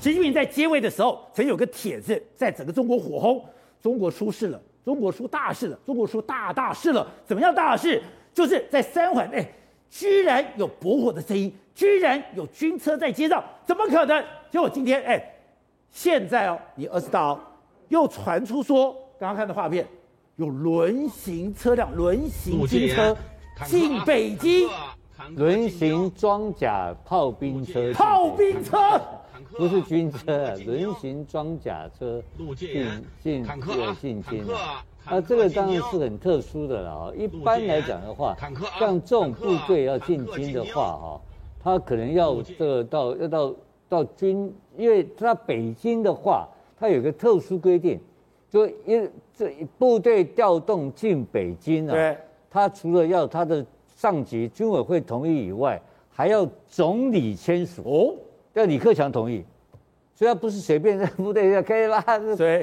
习近平在接位的时候，曾有个帖子在整个中国火红，中国出事了，中国出大事了，中国出大大事了。怎么样大事？就是在三环，哎，居然有驳火的声音，居然有军车在街上，怎么可能？结果今天，哎，现在哦，你二十大哦，又传出说，刚刚看的画面，有轮行车辆，轮行军车进北京。轮型装甲炮兵车，炮兵车。不是军车啊，轮型装甲车进进进进京啊，啊，这个当然是很特殊的了啊。一般来讲的话，像这种部队要进京的话哈，他可能要这个到要到到军，因为他北京的话，他有个特殊规定，就因这部队调动进北京啊，他除了要他的。上级军委会同意以外，还要总理签署哦，要李克强同意，所以他不是随便在部队要开拉，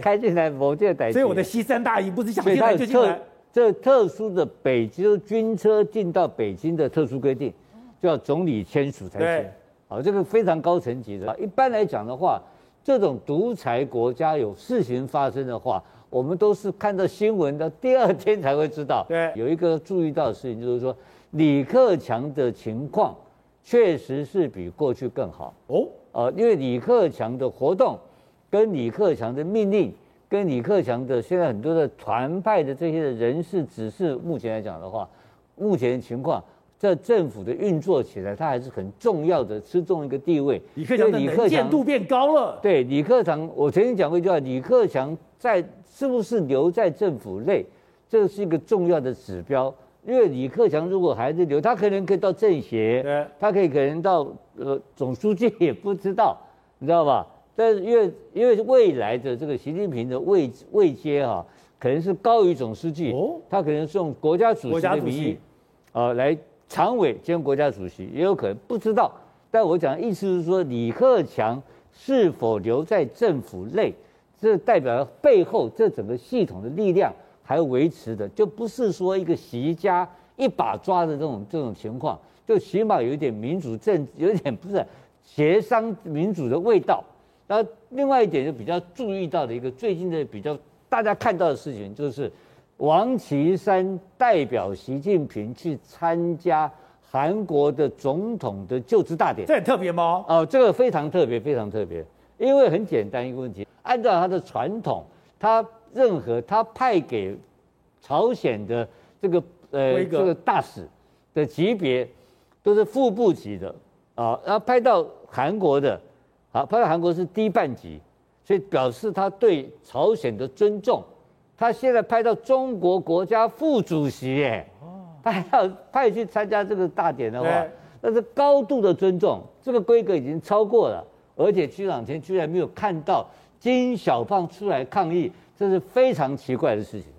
开进来某件逮。所以我的西山大营不是想进来就进来。这特殊的北京军车进到北京的特殊规定，就要总理签署才行。好，这个非常高层级的。一般来讲的话，这种独裁国家有事情发生的话，我们都是看到新闻的第二天才会知道。对，有一个注意到的事情就是说。李克强的情况确实是比过去更好哦，呃，因为李克强的活动，跟李克强的命令，跟李克强的现在很多的团派的这些的人事指示，目前来讲的话，目前的情况在政府的运作起来，他还是很重要的，吃重一个地位。李克强的能见度变高了。对，李克强，我曾经讲过一句话，李克强在是不是留在政府内，这是一个重要的指标。因为李克强如果还是留，他可能可以到政协，他可以可能到呃总书记也不知道，你知道吧？但是因为因为未来的这个习近平的位位阶哈，可能是高于总书记，哦，他可能是用国家主席的名义，呃，来常委兼国家主席，也有可能不知道。但我讲的意思是说，李克强是否留在政府内，这代表背后这整个系统的力量。还维持的，就不是说一个习家一把抓的这种这种情况，就起码有一点民主政，有一点不是协商民主的味道。那另外一点就比较注意到的一个最近的比较大家看到的事情，就是王岐山代表习近平去参加韩国的总统的就职大典，这很特别吗？哦，这个非常特别，非常特别，因为很简单一个问题，按照他的传统，他。任何他派给朝鲜的这个呃这个大使的级别都是副部级的啊，然后派到韩国的，啊派到韩国是低半级，所以表示他对朝鲜的尊重。他现在派到中国国家副主席，哎，他还要派去参加这个大典的话，那是高度的尊重，这个规格已经超过了，而且这两天居然没有看到金小胖出来抗议。这是非常奇怪的事情。